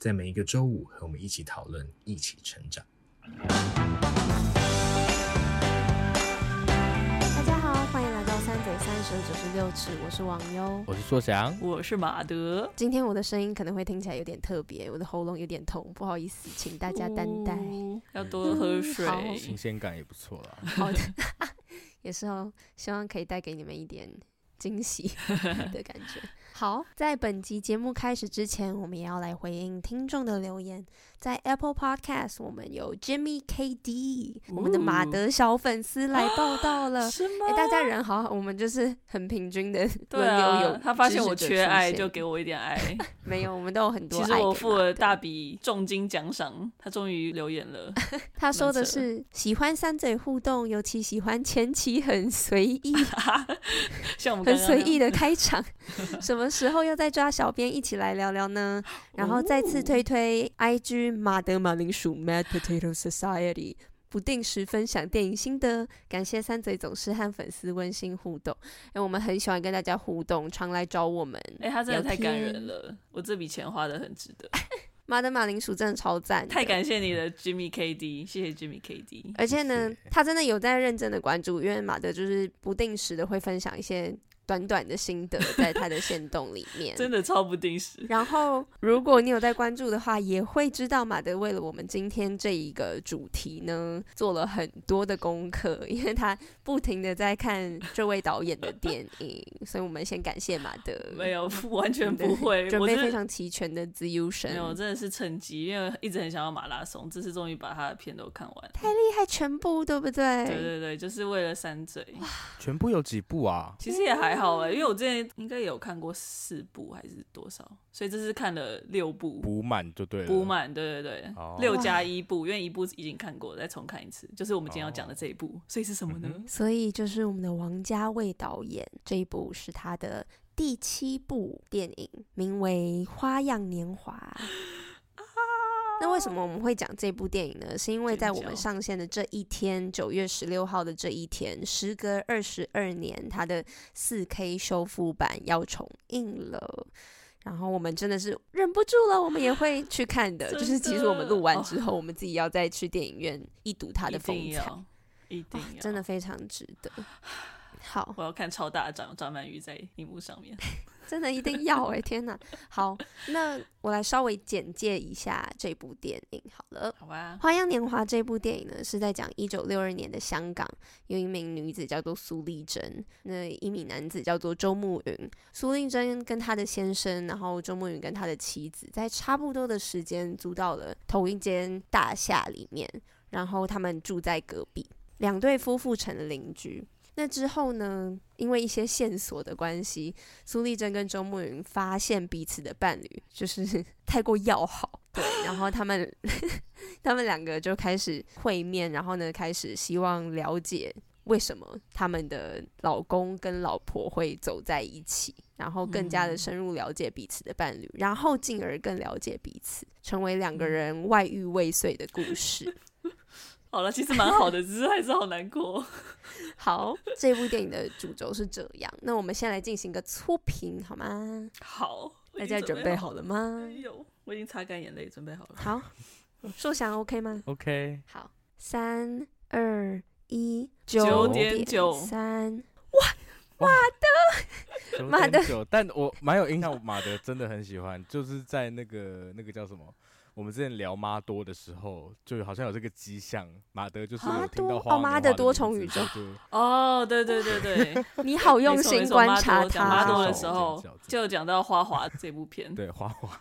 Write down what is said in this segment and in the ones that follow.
在每一个周五，和我们一起讨论，一起成长。大家好，欢迎来到三嘴三舌九十六尺，我是王优，我是硕翔，我是马德。今天我的声音可能会听起来有点特别，我的喉咙有点痛，不好意思，请大家担待。要多喝水，嗯、新鲜感也不错啦。好的，也是哦，希望可以带给你们一点惊喜的感觉。好，在本集节目开始之前，我们也要来回应听众的留言。在 Apple Podcast，我们有 Jimmy KD，我们的马德小粉丝来报道了。是吗？哎，大家人好，我们就是很平均的轮流有。啊、他发现我缺爱，就给我一点爱。没有，我们都有很多爱。其实我付了大笔重金奖赏，他终于留言了。他说的是喜欢三嘴互动，尤其喜欢前期很随意，像我们很随意的开场。什么时候要再抓小编一起来聊聊呢？然后再次推推 IG。马德马铃薯 Mad Potato Society 不定时分享电影心得，感谢三嘴总是和粉丝温馨互动。哎，我们很喜欢跟大家互动，常来找我们。哎，他真的太感人了，我这笔钱花的很值得。马德马铃薯真的超赞，太感谢你的 Jimmy KD，谢谢 Jimmy KD。而且呢，他真的有在认真的关注，因为马德就是不定时的会分享一些。短短的心得 在他的线动里面，真的超不定时。然后，如果你有在关注的话，也会知道马德为了我们今天这一个主题呢，做了很多的功课，因为他不停的在看这位导演的电影，所以我们先感谢马德。没有，完全不会，准备非常齐全的自由神。没有，真的是趁机，因为一直很想要马拉松，这次终于把他的片都看完。太厉害，全部对不对？对对对，就是为了三嘴。全部有几部啊？其实也还好。好哎，因为我之前应该有看过四部还是多少，所以这是看了六部，补满就对了。补满，对对对，哦、六加一部，因为一部已经看过，再重看一次，就是我们今天要讲的这一部。哦、所以是什么呢？所以就是我们的王家卫导演这一部是他的第七部电影，名为《花样年华》。那为什么我们会讲这部电影呢？是因为在我们上线的这一天，九月十六号的这一天，时隔二十二年，它的四 K 修复版要重映了。然后我们真的是忍不住了，我们也会去看的。就是其实我们录完之后，我们自己要再去电影院一睹它的风采，一定要，真的非常值得。好，我要看超大张张曼玉在荧幕上面。真的一定要哎、欸！天哪，好，那我来稍微简介一下这部电影好了。好吧，《花样年华》这部电影呢，是在讲一九六二年的香港，有一名女子叫做苏丽珍，那一名男子叫做周慕云。苏丽珍跟她的先生，然后周慕云跟他的妻子，在差不多的时间租到了同一间大厦里面，然后他们住在隔壁，两对夫妇成了邻居。那之后呢，因为一些线索的关系，苏丽珍跟周慕云发现彼此的伴侣就是 太过要好，对，然后他们 他们两个就开始会面，然后呢，开始希望了解为什么他们的老公跟老婆会走在一起，然后更加的深入了解彼此的伴侣，然后进而更了解彼此，成为两个人外遇未遂的故事。好了，其实蛮好的，只是还是好难过。好，这部电影的主轴是这样。那我们先来进行个粗评，好吗？好，大家准备好了吗？有，我已经擦干眼泪，准备好了。好，硕翔 OK 吗？OK。好，三二一，九点九三。哇，马德，马德，但我蛮有印象，马德真的很喜欢，就是在那个那个叫什么？我们之前聊妈多的时候，就好像有这个迹象，马德就是有听到花妈的多重宇宙。哦，对对对对，你好用 心观察他。妈多的时候就讲到花滑这部片，对花滑。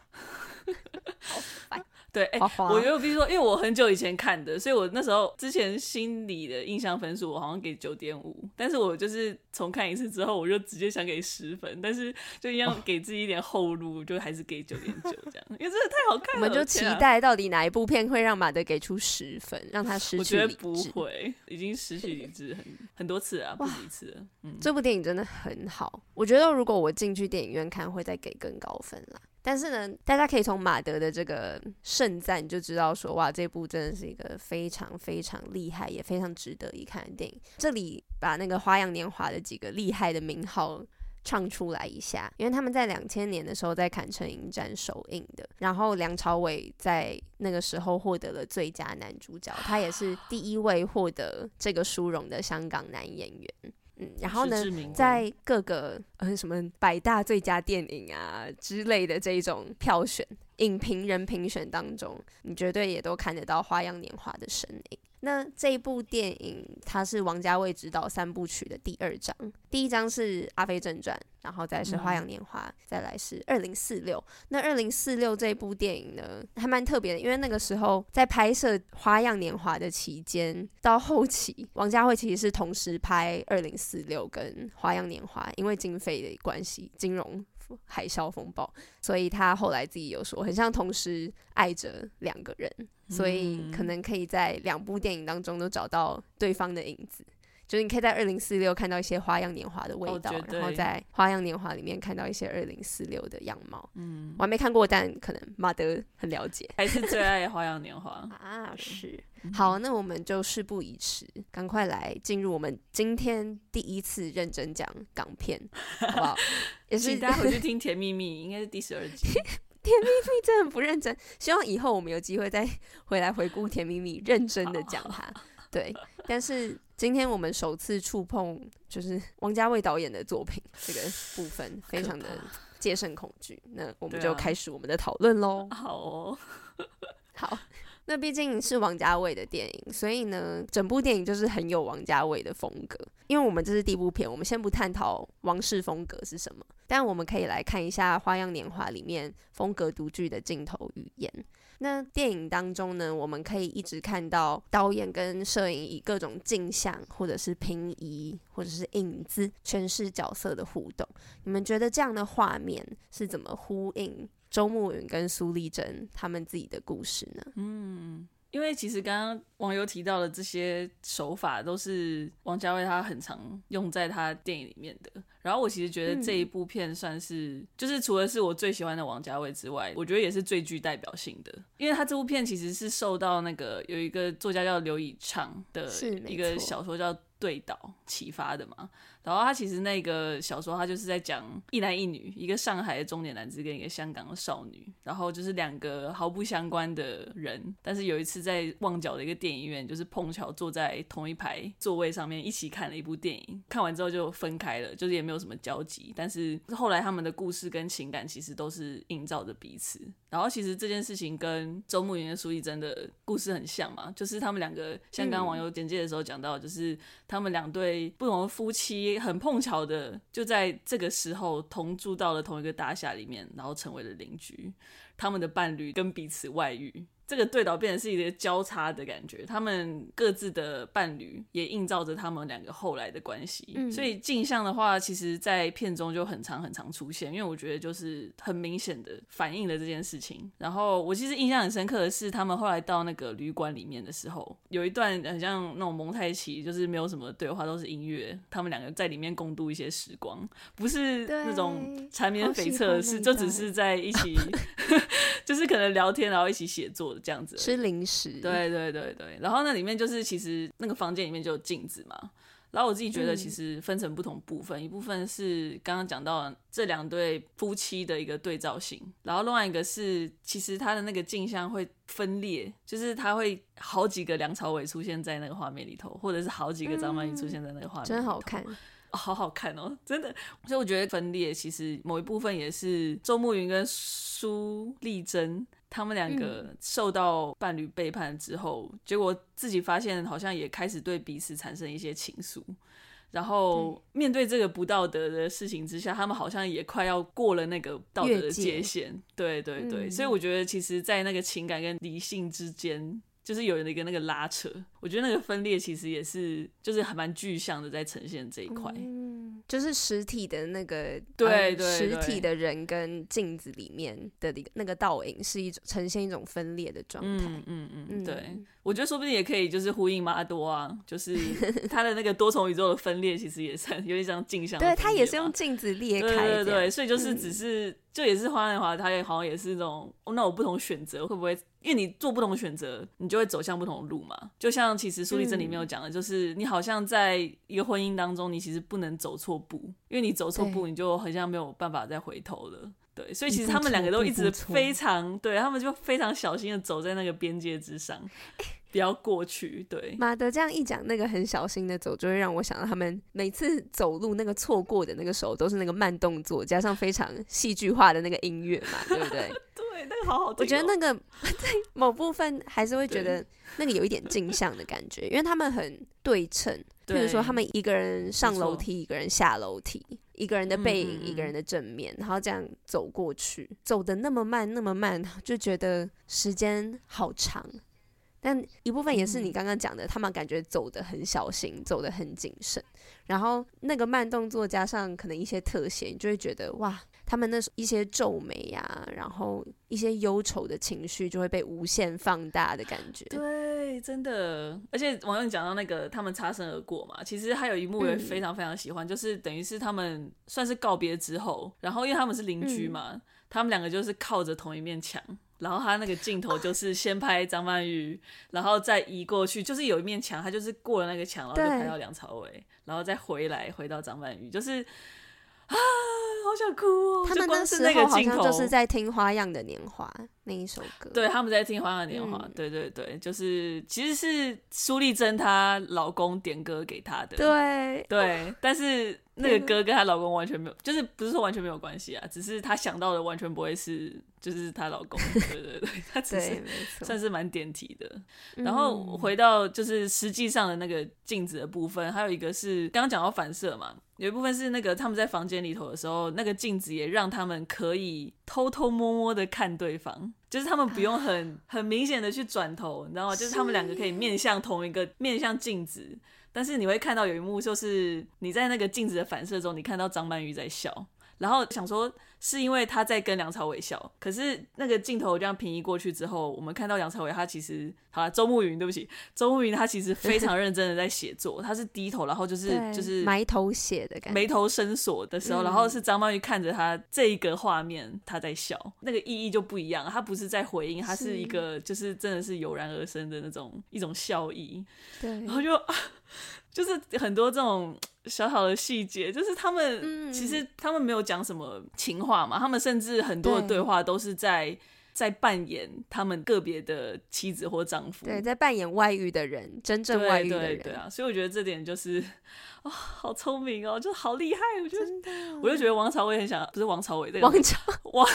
对，哎、欸，我又必须说，因为我很久以前看的，所以我那时候之前心里的印象分数我好像给九点五，但是我就是重看一次之后，我就直接想给十分，但是就一样给自己一点后路，就还是给九点九这样，因为真的太好看了。我们就期待到底哪一部片会让马德给出十分，让他失去理智。我觉得不会，已经失去理智很很多次了，不止一次了。嗯，这部电影真的很好，我觉得如果我进去电影院看，会再给更高分啦。但是呢，大家可以从马德的这个盛赞就知道说，哇，这部真的是一个非常非常厉害，也非常值得一看的电影。这里把那个《花样年华》的几个厉害的名号唱出来一下，因为他们在两千年的时候在坎城影展首映的。然后梁朝伟在那个时候获得了最佳男主角，他也是第一位获得这个殊荣的香港男演员。嗯，然后呢，在各个呃什么百大最佳电影啊之类的这一种票选影评人评选当中，你绝对也都看得到《花样年华》的身影。那这部电影它是王家卫执导三部曲的第二章，第一章是《阿飞正传》，然后再是《花样年华》，再来是《二零四六》。那《二零四六》这部电影呢，还蛮特别的，因为那个时候在拍摄《花样年华》的期间，到后期王家卫其实是同时拍《二零四六》跟《花样年华》，因为经费的关系，金融。海啸风暴，所以他后来自己有说，很像同时爱着两个人，所以可能可以在两部电影当中都找到对方的影子。就是你可以在二零四六看到一些花样年华的味道，然后在花样年华里面看到一些二零四六的样貌。嗯，我还没看过，但可能马德很了解，还是最爱花样年华 啊。是，好，那我们就事不宜迟，赶快来进入我们今天第一次认真讲港片，好不好？也是大家回去听《甜蜜蜜》，应该是第十二集，《甜蜜蜜》真的很不认真，希望以后我们有机会再回来回顾《甜蜜蜜》，认真的讲它。对，但是今天我们首次触碰就是王家卫导演的作品这个部分，非常的戒慎恐惧。那我们就开始我们的讨论喽。好哦，好。那毕竟是王家卫的电影，所以呢，整部电影就是很有王家卫的风格。因为我们这是第一部片，我们先不探讨王室风格是什么，但我们可以来看一下《花样年华》里面风格独具的镜头语言。那电影当中呢，我们可以一直看到导演跟摄影以各种镜像，或者是平移，或者是影子诠释角色的互动。你们觉得这样的画面是怎么呼应周慕云跟苏丽珍他们自己的故事呢？嗯。因为其实刚刚网友提到的这些手法，都是王家卫他很常用在他电影里面的。然后我其实觉得这一部片算是，嗯、就是除了是我最喜欢的王家卫之外，我觉得也是最具代表性的。因为他这部片其实是受到那个有一个作家叫刘以鬯的一个小说叫《对岛》启发的嘛。然后他其实那个小说，他就是在讲一男一女，一个上海的中年男子跟一个香港的少女，然后就是两个毫不相关的人，但是有一次在旺角的一个电影院，就是碰巧坐在同一排座位上面一起看了一部电影，看完之后就分开了，就是也没有什么交集，但是后来他们的故事跟情感其实都是映照着彼此。然后其实这件事情跟周慕云跟苏丽珍的故事很像嘛，就是他们两个，像刚刚网友简介的时候讲到，就是他们两对不同的夫妻。很碰巧的，就在这个时候同住到了同一个大厦里面，然后成为了邻居。他们的伴侣跟彼此外遇。这个对倒变成是一个交叉的感觉，他们各自的伴侣也映照着他们两个后来的关系。嗯，所以镜像的话，其实，在片中就很常很常出现，因为我觉得就是很明显的反映了这件事情。然后我其实印象很深刻的是，他们后来到那个旅馆里面的时候，有一段很像那种蒙太奇，就是没有什么对话，都是音乐，他们两个在里面共度一些时光，不是那种缠绵悱恻，是就只是在一起，就是可能聊天，然后一起写作。这样子吃零食，对对对对，然后那里面就是其实那个房间里面就有镜子嘛，然后我自己觉得其实分成不同部分，嗯、一部分是刚刚讲到这两对夫妻的一个对照性，然后另外一个是其实他的那个镜像会分裂，就是他会好几个梁朝伟出现在那个画面里头，或者是好几个张曼玉出现在那个画面里头，真好看。哦，好好看哦，真的。所以我觉得分裂其实某一部分也是周慕云跟苏丽珍他们两个受到伴侣背叛之后，嗯、结果自己发现好像也开始对彼此产生一些情愫。然后面对这个不道德的事情之下，他们好像也快要过了那个道德的界限。对对对，嗯、所以我觉得其实，在那个情感跟理性之间，就是有一个那个拉扯。我觉得那个分裂其实也是，就是还蛮具象的，在呈现这一块。嗯，就是实体的那个，对对，实体的人跟镜子里面的那个倒影，是一种呈现一种分裂的状态。嗯嗯嗯，对。我觉得说不定也可以，就是呼应马多啊，就是 他的那个多重宇宙的分裂，其实也是有点像镜像。对，他也是用镜子裂开。对对对，所以就是只是，嗯、就也是花样年华，他也好像也是那种，那我不同选择会不会？因为你做不同选择，你就会走向不同的路嘛。就像其实苏丽珍里面有讲的，就是你好像在一个婚姻当中，你其实不能走错步，因为你走错步，你就好像没有办法再回头了。对，所以其实他们两个都一直非常，对，他们就非常小心的走在那个边界之上，不要过去。对，马德这样一讲，那个很小心的走，就会让我想到他们每次走路那个错过的那个手，都是那个慢动作，加上非常戏剧化的那个音乐嘛，对不对？对，那个好好听哦。我觉得那个 在某部分还是会觉得那个有一点镜像的感觉，因为他们很对称。比如说，他们一个人上楼梯，一个人下楼梯，一个人的背影，一个人的正面，然后这样走过去，走的那么慢，那么慢，就觉得时间好长。但一部分也是你刚刚讲的，他们感觉走得很小心，走得很谨慎，然后那个慢动作加上可能一些特写，你就会觉得哇。他们那一些皱眉呀、啊，然后一些忧愁的情绪就会被无限放大的感觉。对，真的。而且网友讲到那个他们擦身而过嘛，其实还有一幕也非常非常喜欢，嗯、就是等于是他们算是告别之后，然后因为他们是邻居嘛，嗯、他们两个就是靠着同一面墙，然后他那个镜头就是先拍张曼玉，然后再移过去，就是有一面墙，他就是过了那个墙，然后就拍到梁朝伟，然后再回来回到张曼玉，就是。啊，好想哭哦！他们那时候好像就是在听《花样的年华》那一首歌。对，他们在听《花样年华》嗯，对对对，就是其实是苏丽珍她老公点歌给她的。对对，但是那个歌跟她老公完全没有，就是不是说完全没有关系啊，只是她想到的完全不会是，就是她老公。对对对，她只是算是蛮点题的。然后回到就是实际上的那个镜子的部分，还有一个是刚刚讲到反射嘛。有一部分是那个他们在房间里头的时候，那个镜子也让他们可以偷偷摸摸的看对方，就是他们不用很 很明显的去转头，你知道吗？就是他们两个可以面向同一个面向镜子，但是你会看到有一幕就是你在那个镜子的反射中，你看到张曼玉在笑。然后想说是因为他在跟梁朝伟笑，可是那个镜头这样平移过去之后，我们看到梁朝伟他其实，好了，周慕云，对不起，周慕云他其实非常认真的在写作，他是低头，然后就是就是埋头写的感觉，眉头深锁的时候，然后是张曼玉看着他这一个画面，他在笑，那个意义就不一样，他不是在回应，他是一个就是真的是油然而生的那种一种笑意，对，然后就。就是很多这种小小的细节，就是他们、嗯、其实他们没有讲什么情话嘛，他们甚至很多的对。话都是在在扮演他们个别的妻子或丈夫，对，在扮演外遇的人，真正外遇的人，对，对，对啊，所以我觉得这点就是。啊、哦，好聪明哦，就好厉害！我觉得，我就觉得王朝伟很想，不是王朝伟，对，王朝王，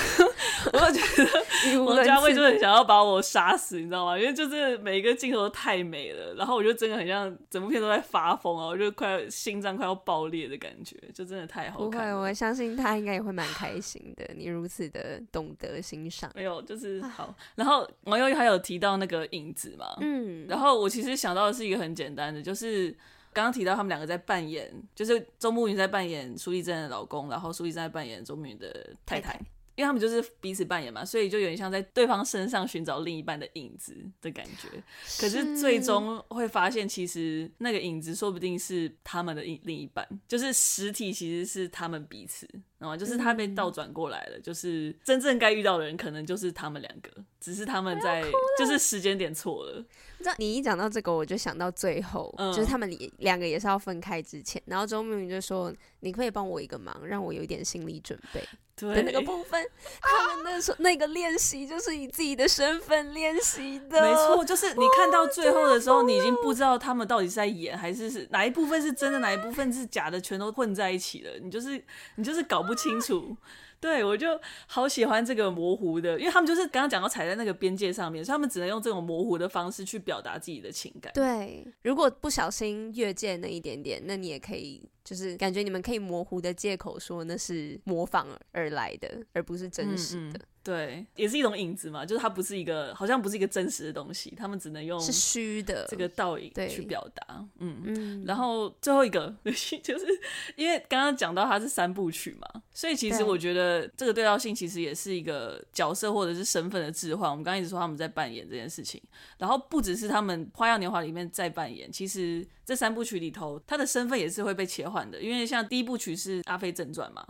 我就觉得王家卫就很想要把我杀死，你知道吗？因为就是每一个镜头都太美了，然后我就真的很像整部片都在发疯啊，我就快要心脏快要爆裂的感觉，就真的太好看了。不会，我相信他应该也会蛮开心的。你如此的懂得欣赏，没有，就是好。然后网友还有提到那个影子嘛，嗯，然后我其实想到的是一个很简单的，就是。刚刚提到他们两个在扮演，就是周慕云在扮演苏丽珍的老公，然后苏丽珍在扮演周慕云的太太。太太因为他们就是彼此扮演嘛，所以就有点像在对方身上寻找另一半的影子的感觉。可是最终会发现，其实那个影子说不定是他们的另一半，就是实体其实是他们彼此，然后就是他被倒转过来了，就是真正该遇到的人可能就是他们两个，只是他们在就是时间点错了。你知道，你一讲到这个，我就想到最后，嗯、就是他们两个也是要分开之前，然后周明明就说：“你可以帮我一个忙，让我有一点心理准备。”对，那个部分，他们那时候那个练习就是以自己的身份练习的，没错，就是你看到最后的时候，你已经不知道他们到底是在演还是是哪一部分是真的，哪一部分是假的，全都混在一起了，你就是你就是搞不清楚。对，我就好喜欢这个模糊的，因为他们就是刚刚讲到踩在那个边界上面，所以他们只能用这种模糊的方式去表达自己的情感。对，如果不小心越界那一点点，那你也可以。就是感觉你们可以模糊的借口说那是模仿而来的，而不是真实的。嗯嗯，对，也是一种影子嘛，就是它不是一个，好像不是一个真实的东西，他们只能用是虚的这个倒影去表达。嗯嗯。然后最后一个就是因为刚刚讲到它是三部曲嘛，所以其实我觉得这个对照性其实也是一个角色或者是身份的置换。我们刚刚一直说他们在扮演这件事情，然后不只是他们《花样年华》里面在扮演，其实。这三部曲里头，他的身份也是会被切换的，因为像第一部曲是《阿飞正传》嘛，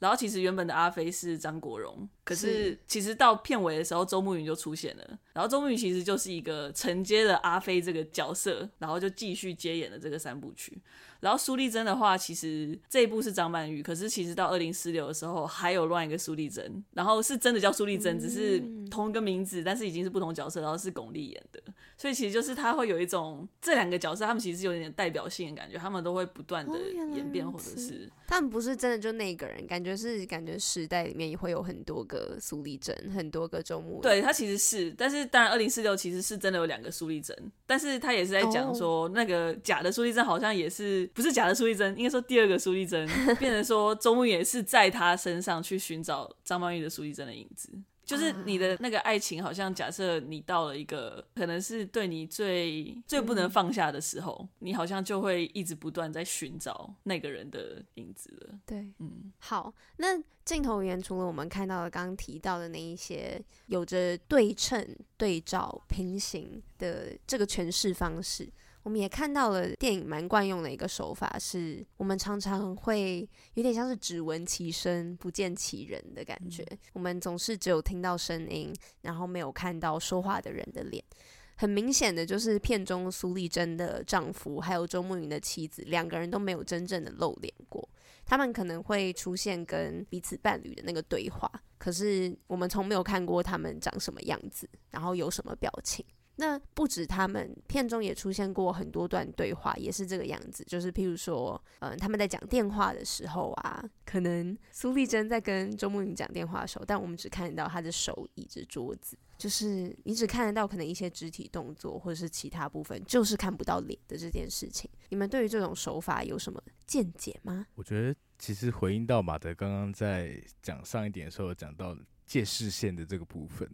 然后其实原本的阿飞是张国荣，可是其实到片尾的时候，周慕云就出现了，然后周慕云其实就是一个承接了阿飞这个角色，然后就继续接演了这个三部曲。然后苏丽珍的话，其实这一部是张曼玉，可是其实到二零四六的时候还有另外一个苏丽珍，然后是真的叫苏丽珍，只是同一个名字，但是已经是不同角色，然后是巩俐演的，所以其实就是他会有一种这两个角色，他们其实是有点代表性的感觉，他们都会不断的演变，或者是他们不是真的就那个人，感觉是感觉时代里面也会有很多个苏丽珍，很多个周慕。对，他其实是，但是当然二零四六其实是真的有两个苏丽珍，但是他也是在讲说那个假的苏丽珍好像也是。不是假的苏丽珍，应该说第二个苏丽珍，变成说周慕云也是在他身上去寻找张曼玉的苏丽珍的影子。就是你的那个爱情，好像假设你到了一个可能是对你最最不能放下的时候，嗯、你好像就会一直不断在寻找那个人的影子了。对，嗯，好，那镜头语言除了我们看到的刚刚提到的那一些有着对称、对照、平行的这个诠释方式。我们也看到了电影蛮惯用的一个手法，是我们常常会有点像是只闻其声不见其人的感觉。嗯、我们总是只有听到声音，然后没有看到说话的人的脸。很明显的就是片中苏丽珍的丈夫还有周慕云的妻子两个人都没有真正的露脸过。他们可能会出现跟彼此伴侣的那个对话，可是我们从没有看过他们长什么样子，然后有什么表情。那不止他们，片中也出现过很多段对话，也是这个样子。就是譬如说，嗯、他们在讲电话的时候啊，可能苏丽珍在跟周慕云讲电话的时候，但我们只看得到他的手倚着桌子，就是你只看得到可能一些肢体动作或者是其他部分，就是看不到脸的这件事情。你们对于这种手法有什么见解吗？我觉得其实回应到马德刚刚在讲上一点的时候，讲到借视线的这个部分，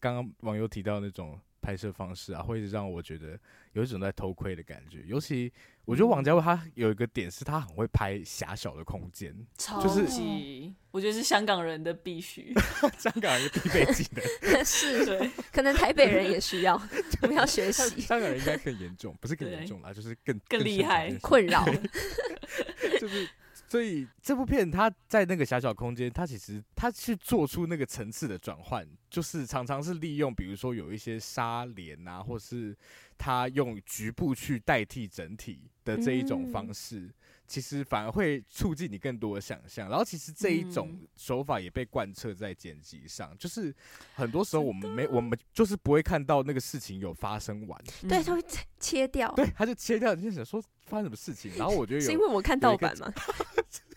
刚刚网友提到那种。拍摄方式啊，会让我觉得有一种在偷窥的感觉。尤其我觉得王家卫他有一个点是，他很会拍狭小的空间，就是我觉得是香港人的必须，香港人的必备技能。是，对，可能台北人也需要，我们要学习。香港人应该更严重，不是更严重啦，就是更更厉害，困扰，就是。所以这部片它在那个狭小空间，它其实它去做出那个层次的转换，就是常常是利用，比如说有一些纱帘啊，或是它用局部去代替整体的这一种方式，嗯、其实反而会促进你更多的想象。然后其实这一种手法也被贯彻在剪辑上，就是很多时候我们没我们就是不会看到那个事情有发生完，对，他会切掉，对，他就切掉，你就想说发生什么事情。然后我觉得 有是因为我看盗版吗？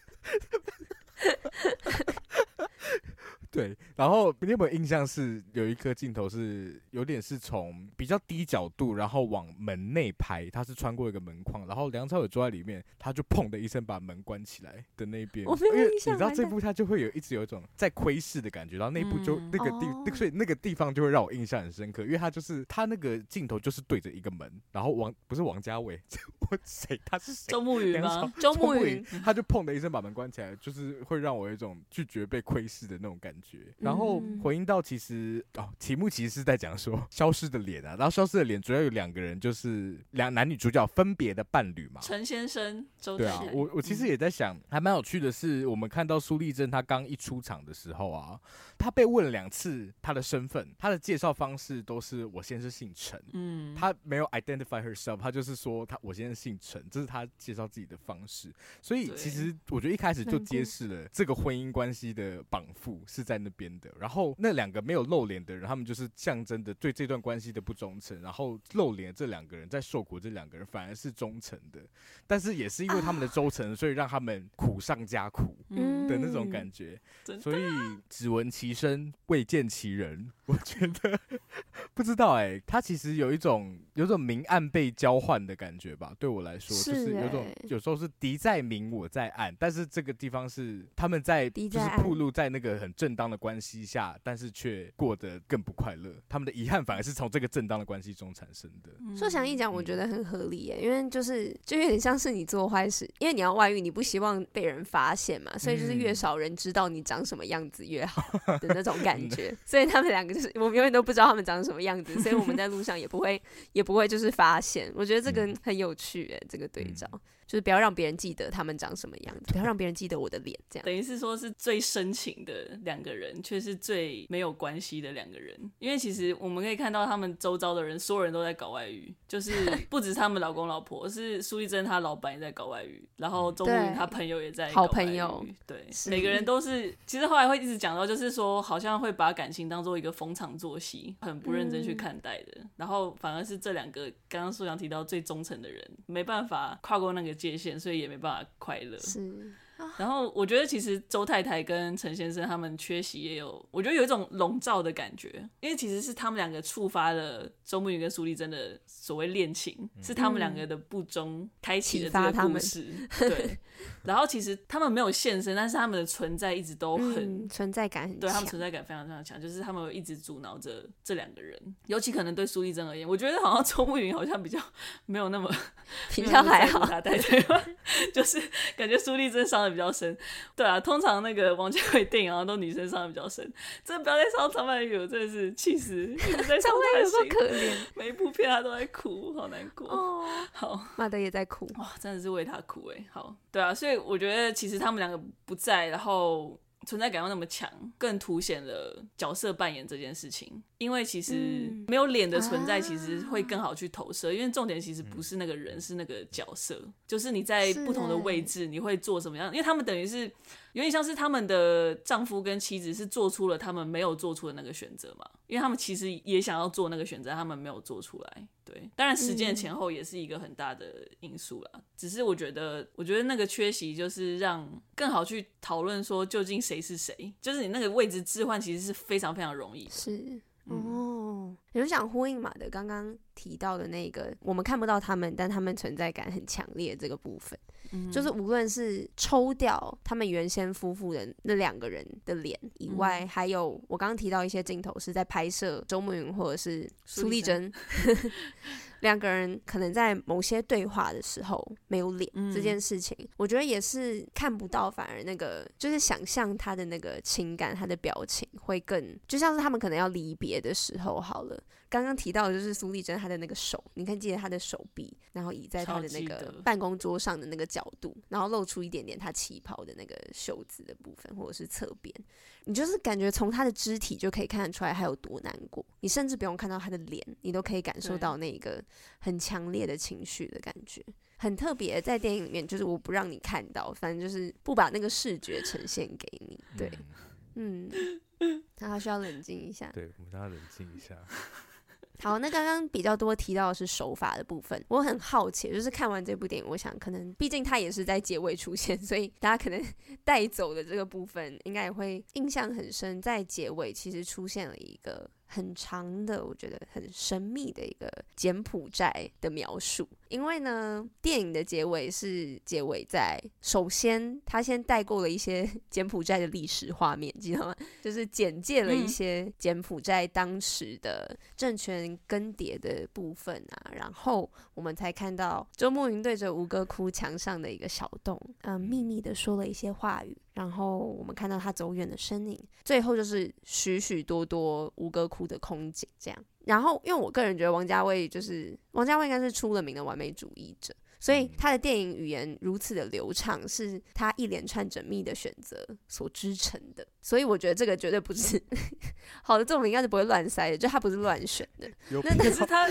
对，然后你有没有印象是有一颗镜头是有点是从比较低角度，然后往门内拍，他是穿过一个门框，然后梁朝伟坐在里面，他就砰的一声把门关起来的那边。我没有印象。因为你知道这部他就会有一直有一种在窥视的感觉，然后那部就那个地，所以那个地方就会让我印象很深刻，因为他就是他那个镜头就是对着一个门，然后王不是王家卫，我谁他是谁？周慕云吗？周 慕云，他就砰的一声把门关起来，就是会让我有一种拒绝被窥视的那种感觉。然后回应到，其实哦，题目其实是在讲说消失的脸啊，然后消失的脸主要有两个人，就是两男女主角分别的伴侣嘛。陈先生，周对啊，我我其实也在想，嗯、还蛮有趣的是，我们看到苏丽珍她刚一出场的时候啊，她被问了两次她的身份，她的介绍方式都是我先是姓陈，嗯，她没有 identify herself，她就是说她我先是姓陈，这是她介绍自己的方式。所以其实我觉得一开始就揭示了这个婚姻关系的绑缚是。在那边的。然后那两个没有露脸的人，他们就是象征的对这段关系的不忠诚。然后露脸这两个人在受苦，这两个人反而是忠诚的。但是也是因为他们的忠诚，所以让他们苦上加苦的那种感觉。所以只闻其声未见其人，我觉得不知道哎、欸，他其实有一种有一种明暗被交换的感觉吧。对我来说，是欸、就是有种有时候是敌在明我在暗，但是这个地方是他们在就是铺路在那个很正当的关系下，但是却过得更不快乐。他们的遗憾反而是从这个正当的关系中产生的。说想一讲，我觉得很合理耶、欸，因为就是就有点像是你做坏事，因为你要外遇，你不希望被人发现嘛，所以就是越少人知道你长什么样子越好 的那种感觉。所以他们两个就是我们永远都不知道他们长什么样子，所以我们在路上也不会也不会就是发现。我觉得这个很有趣哎、欸，这个对照。就是不要让别人记得他们长什么样子，不要让别人记得我的脸，这样等于是说是最深情的两个人，却是最没有关系的两个人。因为其实我们可以看到他们周遭的人，所有人都在搞外遇，就是 不止他们老公老婆，是苏丽珍她老板也在搞外遇，然后周慕云他朋友也在搞外遇，好朋友，对，每个人都是。其实后来会一直讲到，就是说好像会把感情当做一个逢场作戏，很不认真去看待的。嗯、然后反而是这两个刚刚苏阳提到最忠诚的人，没办法跨过那个界限，所以也没办法快乐。是。然后我觉得其实周太太跟陈先生他们缺席也有，我觉得有一种笼罩的感觉，因为其实是他们两个触发了周慕云跟苏丽珍的所谓恋情，嗯、是他们两个的不忠开启了这个故事。对，然后其实他们没有现身，但是他们的存在一直都很、嗯、存在感很，对他们存在感非常非常强，就是他们会一直阻挠着这两个人，尤其可能对苏丽珍而言，我觉得好像周慕云好像比较没有那么 比较还好，对对 就是感觉苏丽珍伤的比较深，对啊，通常那个王家卫电影啊，都女生伤的比较深，真的不要再伤张曼玉，我真的是气死！张曼玉多可怜，每一部片她都在哭，好难过。哦，好，马德也在哭，哇，真的是为她哭哎。好，对啊，所以我觉得其实他们两个不在，然后。存在感又那么强，更凸显了角色扮演这件事情。因为其实没有脸的存在，其实会更好去投射。因为重点其实不是那个人，是那个角色，就是你在不同的位置，你会做什么样？因为他们等于是。有点像是他们的丈夫跟妻子是做出了他们没有做出的那个选择嘛，因为他们其实也想要做那个选择，他们没有做出来。对，当然时间的前后也是一个很大的因素啦。嗯、只是我觉得，我觉得那个缺席就是让更好去讨论说究竟谁是谁，就是你那个位置置换其实是非常非常容易的。是。哦，有想呼应马的刚刚提到的那个，我们看不到他们，但他们存在感很强烈这个部分，嗯、就是无论是抽掉他们原先夫妇的那两个人的脸以外，嗯、还有我刚刚提到一些镜头是在拍摄周慕云或者是苏丽珍。两个人可能在某些对话的时候没有脸，嗯、这件事情，我觉得也是看不到，反而那个就是想象他的那个情感，他的表情会更，就像是他们可能要离别的时候好了。刚刚提到的就是苏丽珍她的那个手，你看记得她的手臂，然后倚在她的那个办公桌上的那个角度，然后露出一点点她旗袍的那个袖子的部分，或者是侧边，你就是感觉从她的肢体就可以看得出来她有多难过。你甚至不用看到她的脸，你都可以感受到那个很强烈的情绪的感觉，很特别。在电影里面，就是我不让你看到，反正就是不把那个视觉呈现给你。对，嗯，那他需要冷静一下。对，我们让他冷静一下。好，那刚刚比较多提到的是手法的部分，我很好奇，就是看完这部电影，我想可能毕竟他也是在结尾出现，所以大家可能带走的这个部分，应该也会印象很深。在结尾其实出现了一个。很长的，我觉得很神秘的一个柬埔寨的描述。因为呢，电影的结尾是结尾在首先，他先带过了一些 柬埔寨的历史画面，知道吗？就是简介了一些柬埔寨当时的政权更迭的部分啊，然后我们才看到周慕云对着吴哥窟墙上的一个小洞，嗯，秘密的说了一些话语。然后我们看到他走远的身影，最后就是许许多多吴哥窟的空景，这样。然后，因为我个人觉得王家卫就是王家卫，应该是出了名的完美主义者。所以他的电影语言如此的流畅，是他一连串缜密的选择所支撑的。所以我觉得这个绝对不是 好的作品，应该是不会乱塞的，就他不是乱选的。那可是他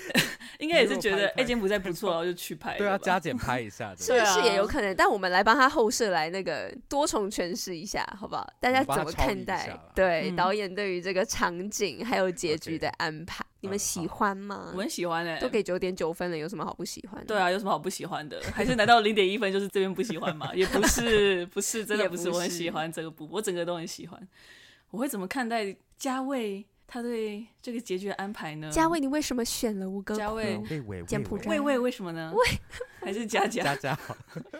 应该该也是觉得哎，柬埔寨不错，然后就去拍。对啊，加减拍一下的，是不是也有可能？但我们来帮他后设来那个多重诠释一下，好不好？大家怎么看待？对导演对于这个场景还有结局的安排，你们喜欢吗？我很喜欢哎，都给九点九分了，有什么好不喜欢的？对啊，有什么好不喜欢的？还是难道零点一分就是这边不喜欢吗？也不是，不是真的不是，我很喜欢这个部，我整个都很喜欢。我会怎么看待嘉卫他对这个结局的安排呢？嘉卫，你为什么选了吴哥窟？家卫，柬埔寨，卫卫为什么呢？卫还是佳佳？佳佳，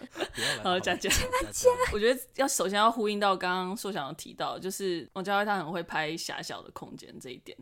好，佳佳，佳佳。我觉得要首先要呼应到刚刚硕想要提到，就是王家卫他很会拍狭小的空间这一点，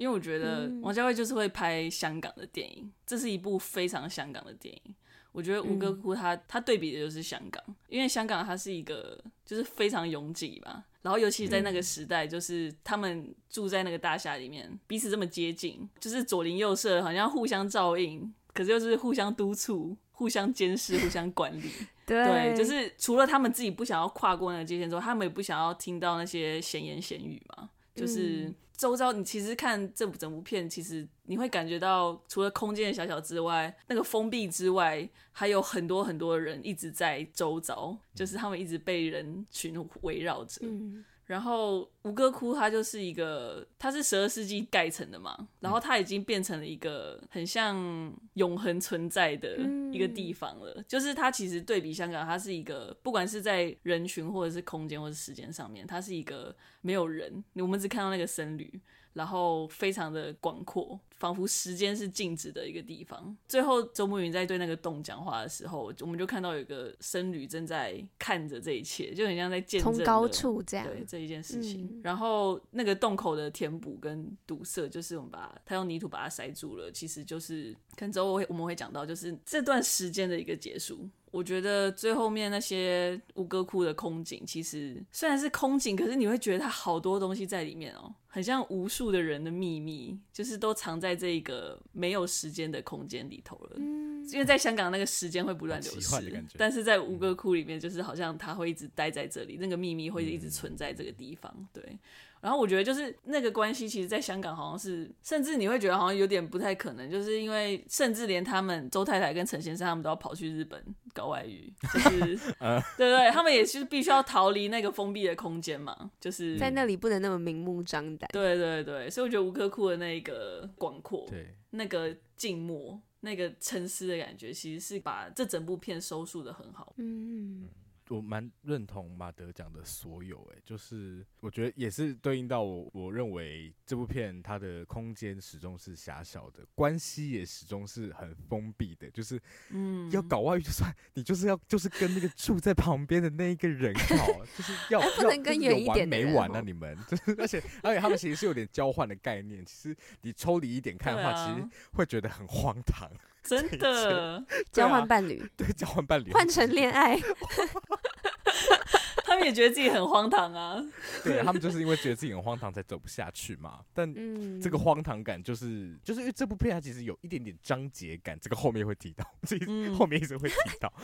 因为我觉得王家卫就是会拍香港的电影，这是一部非常香港的电影。我觉得吴哥窟他他对比的就是香港，因为香港它是一个就是非常拥挤吧。然后，尤其在那个时代，就是他们住在那个大厦里面，彼此这么接近，就是左邻右舍，好像互相照应，可是又是互相督促、互相监视、互相管理。对，对，就是除了他们自己不想要跨过那个界限之后，他们也不想要听到那些闲言闲语嘛。就是周遭，你其实看这部整部片，其实你会感觉到，除了空间的小小之外，那个封闭之外，还有很多很多人一直在周遭，就是他们一直被人群围绕着。嗯然后吴哥窟它就是一个，它是十二世纪盖成的嘛，然后它已经变成了一个很像永恒存在的一个地方了。嗯、就是它其实对比香港，它是一个不管是在人群或者是空间或者时间上面，它是一个没有人，我们只看到那个僧侣。然后非常的广阔，仿佛时间是静止的一个地方。最后，周慕云在对那个洞讲话的时候，我们就看到有一个僧侣正在看着这一切，就很像在见证从高处这样对这一件事情。嗯、然后那个洞口的填补跟堵塞，就是我们把他用泥土把它塞住了，其实就是可能之后我会我们会讲到，就是这段时间的一个结束。我觉得最后面那些吴哥窟的空景，其实虽然是空景，可是你会觉得它好多东西在里面哦，很像无数的人的秘密，就是都藏在这个没有时间的空间里头了。嗯，因为在香港那个时间会不断流失，但是在吴哥窟里面，就是好像它会一直待在这里，那个秘密会一直存在这个地方。对。然后我觉得就是那个关系，其实在香港好像是，甚至你会觉得好像有点不太可能，就是因为甚至连他们周太太跟陈先生他们都要跑去日本搞外遇，就是，对对，他们也是必须要逃离那个封闭的空间嘛，就是在那里不能那么明目张胆。对对对，所以我觉得吴哥窟的那个广阔，对，那个静默，那个沉思的感觉，其实是把这整部片收束的很好。嗯。我蛮认同马德讲的所有，哎，就是我觉得也是对应到我，我认为这部片它的空间始终是狭小的，关系也始终是很封闭的，就是，嗯，要搞外遇就算，你就是要就是跟那个住在旁边的那一个人搞，就是要不能跟远一点没完啊，你们，就是而且而且他们其实是有点交换的概念，其实你抽离一点看的话，其实会觉得很荒唐。真的。交换伴侣，对，交换伴侣，换成恋爱，他 们也觉得自己很荒唐啊。对，他们就是因为觉得自己很荒唐才走不下去嘛。但这个荒唐感，就是就是因为这部片它其实有一点点章节感，这个后面会提到，这后面一直会提到。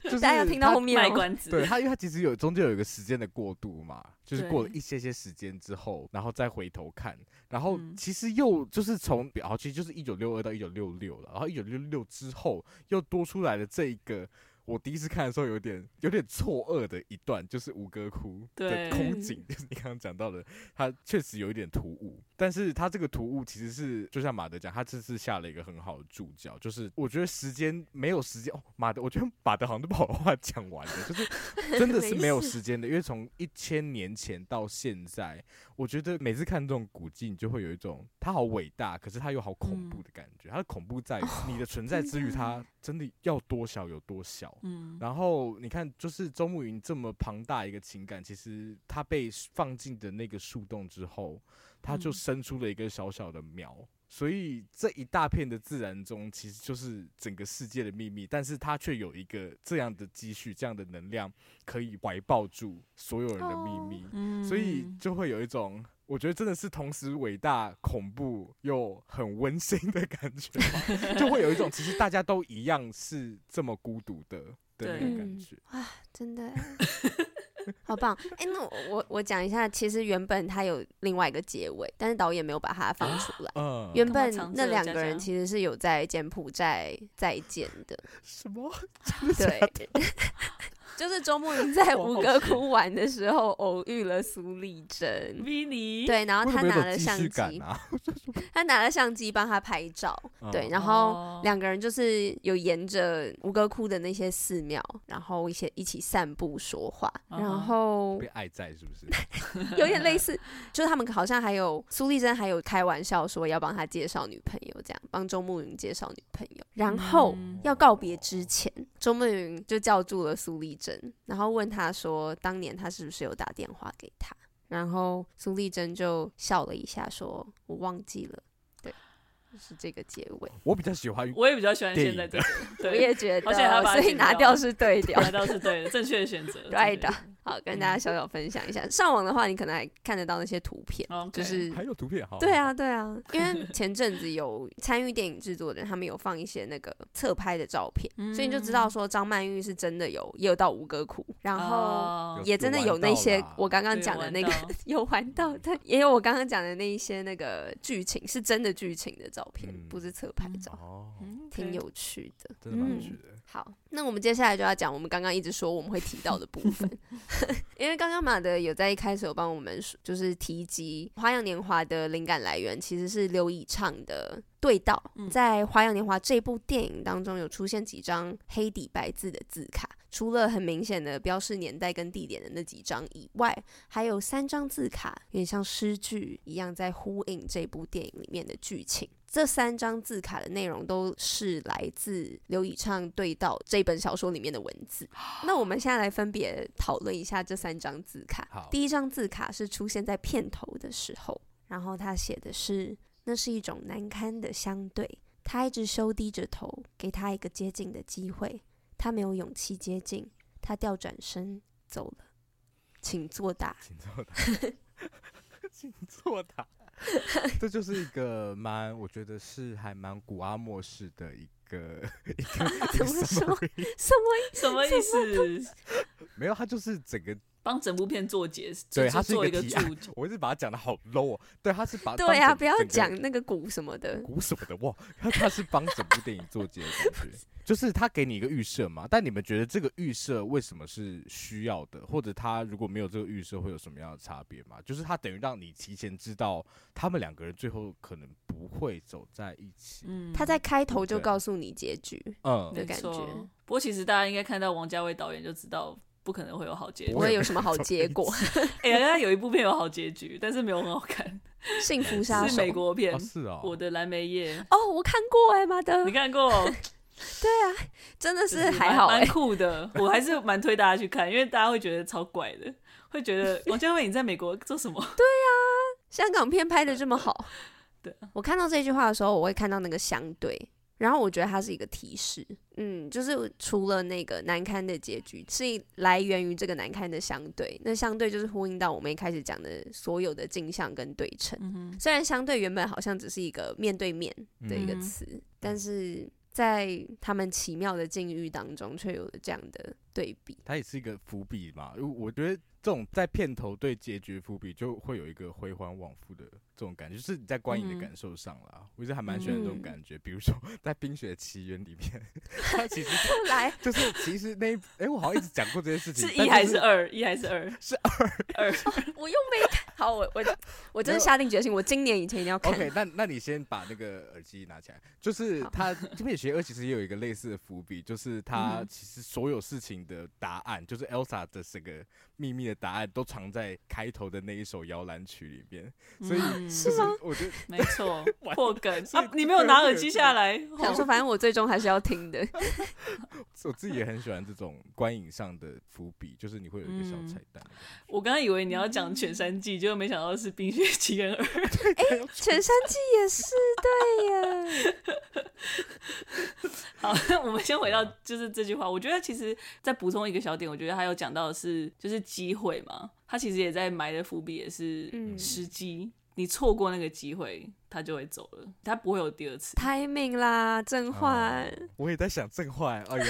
就是大家要听到后面卖关子。对他，因为他其实有中间有一个时间的过渡嘛，就是过了一些些时间之后，然后再回头看。然后其实又就是从，然后其实就是一九六二到一九六六了，然后一九六六之后又多出来了这一个。我第一次看的时候有点有点错愕的一段，就是吴哥窟的空景，就是你刚刚讲到的，它确实有一点突兀，但是它这个突兀其实是就像马德讲，他这次下了一个很好的注脚，就是我觉得时间没有时间哦，马德，我觉得马德好像都把我的话 讲完了，就是 真的是没有时间的，因为从一千年前到现在，我觉得每次看这种古迹，你就会有一种它好伟大，可是它又好恐怖的感觉，它的恐怖在于你的存在之于它真的要多小有多小。嗯，然后你看，就是周慕云这么庞大一个情感，其实他被放进的那个树洞之后，他就生出了一个小小的苗。嗯、所以这一大片的自然中，其实就是整个世界的秘密，但是他却有一个这样的积蓄，这样的能量，可以怀抱住所有人的秘密。哦、所以就会有一种。我觉得真的是同时伟大、恐怖又很温馨的感觉，就会有一种其实大家都一样是这么孤独的的那个感觉。啊，真的，好棒！哎、欸，那我我我讲一下，其实原本他有另外一个结尾，但是导演没有把它放出来。嗯，原本那两个人其实是有在柬埔寨再见的。什么？对。就是周慕云在吴哥窟玩的时候偶遇了苏丽珍，Vinny，对，然后他拿了相机，啊、他拿了相机帮他拍照，哦、对，然后两个人就是有沿着吴哥窟的那些寺庙，然后一些一起散步说话，哦、然后被爱在是不是？有点类似，就是他们好像还有苏丽珍还有开玩笑说要帮他介绍女朋友，这样帮周慕云介绍女朋友，然后要告别之前，周慕云就叫住了苏丽珍。然后问他说：“当年他是不是有打电话给他？”然后苏丽珍就笑了一下，说：“我忘记了。”对，就是这个结尾。我比较喜欢，我也比较喜欢现在这个，我也觉得，而且他把所以拿掉是对的，拿掉是对的，正确的选择，对的。好，跟大家小小分享一下。上网的话，你可能还看得到那些图片，okay. 就是还有图片，哈。对啊，对啊，因为前阵子有参与电影制作的人，他们有放一些那个侧拍的照片，嗯、所以你就知道说张曼玉是真的有也有到吴哥窟，然后也真的有那些我刚刚讲的那个 有玩到，但，也有我刚刚讲的那一些那个剧情是真的剧情的照片，嗯、不是侧拍照，嗯、挺有趣的，真的蛮有趣的。好，那我们接下来就要讲我们刚刚一直说我们会提到的部分，因为刚刚马德有在一开始有帮我们就是提及《花样年华》的灵感来源其实是刘以畅的对道，在《花样年华》这部电影当中有出现几张黑底白字的字卡，除了很明显的标示年代跟地点的那几张以外，还有三张字卡，有点像诗句一样在呼应这部电影里面的剧情。这三张字卡的内容都是来自刘以畅对到这本小说里面的文字。那我们现在来分别讨论一下这三张字卡。第一张字卡是出现在片头的时候，然后他写的是：“那是一种难堪的相对。”他一直羞低着头，给他一个接近的机会，他没有勇气接近，他调转身走了。请作答。请作答。请作答。这就是一个蛮，我觉得是还蛮古阿莫式的一个 一个。怎么说？什么什么意思？没有，他就是整个帮整部片做结，对，他是做一个注解。我一直把它讲的好 low 哦，对，他是把对啊，不要讲那个鼓什么的，鼓什么的哇，他他是帮整部电影做结的感觉。就是他给你一个预设嘛，但你们觉得这个预设为什么是需要的？或者他如果没有这个预设，会有什么样的差别吗？就是他等于让你提前知道他们两个人最后可能不会走在一起。嗯，他在开头就告诉你结局，嗯的感觉。不过其实大家应该看到王家卫导演就知道不可能会有好结局，不会有什么好结果。哎呀，他有一部片有好结局，但是没有很好看。幸福杀手是美国片，哦是哦，我的蓝莓夜。哦，我看过哎，妈的，你看过？对啊，真的是还好，蛮酷的。我还是蛮推大家去看，因为大家会觉得超怪的，会觉得 王家卫你在美国做什么？对啊，香港片拍的这么好。对，我看到这句话的时候，我会看到那个相对，然后我觉得它是一个提示。嗯，就是除了那个难堪的结局是来源于这个难堪的相对，那相对就是呼应到我们一开始讲的所有的镜像跟对称。嗯、虽然相对原本好像只是一个面对面的一个词，嗯、但是。在他们奇妙的境遇当中，却有了这样的对比。它也是一个伏笔嘛，我觉得这种在片头对结局伏笔，就会有一个回环往复的这种感觉，就是你在观影的感受上啦。嗯、我一直还蛮喜欢这种感觉。嗯、比如说 在《冰雪奇缘》里面，它其实 来就是其实那哎、欸，我好像一直讲过这件事情，是一还是二？一还是二？是二二。我又没看。好，我我 我真的下定决心，我今年以前一定要看。OK，那那你先把那个耳机拿起来。就是他《冰雪奇缘二》其实也有一个类似的伏笔，就是他其实所有事情的答案，就是 Elsa 的这个秘密的答案，都藏在开头的那一首摇篮曲里面。所以是吗？我觉得没错，破梗啊！你没有拿耳机下来，想说反正我最终还是要听的。我自己也很喜欢这种观影上的伏笔，就是你会有一个小彩蛋。我刚刚以为你要讲《全山记》，结果没想到是《冰雪奇缘二》。哎，《全山记》也是对呀。好，那我们先回到就是这句话。我觉得其实再补充一个小点，我觉得还有讲到的是就是机会嘛，他其实也在埋的伏笔，也是时机。嗯、你错过那个机会，他就会走了，他不会有第二次。timing 啦，郑焕、哦。我也在想郑焕，哎呦。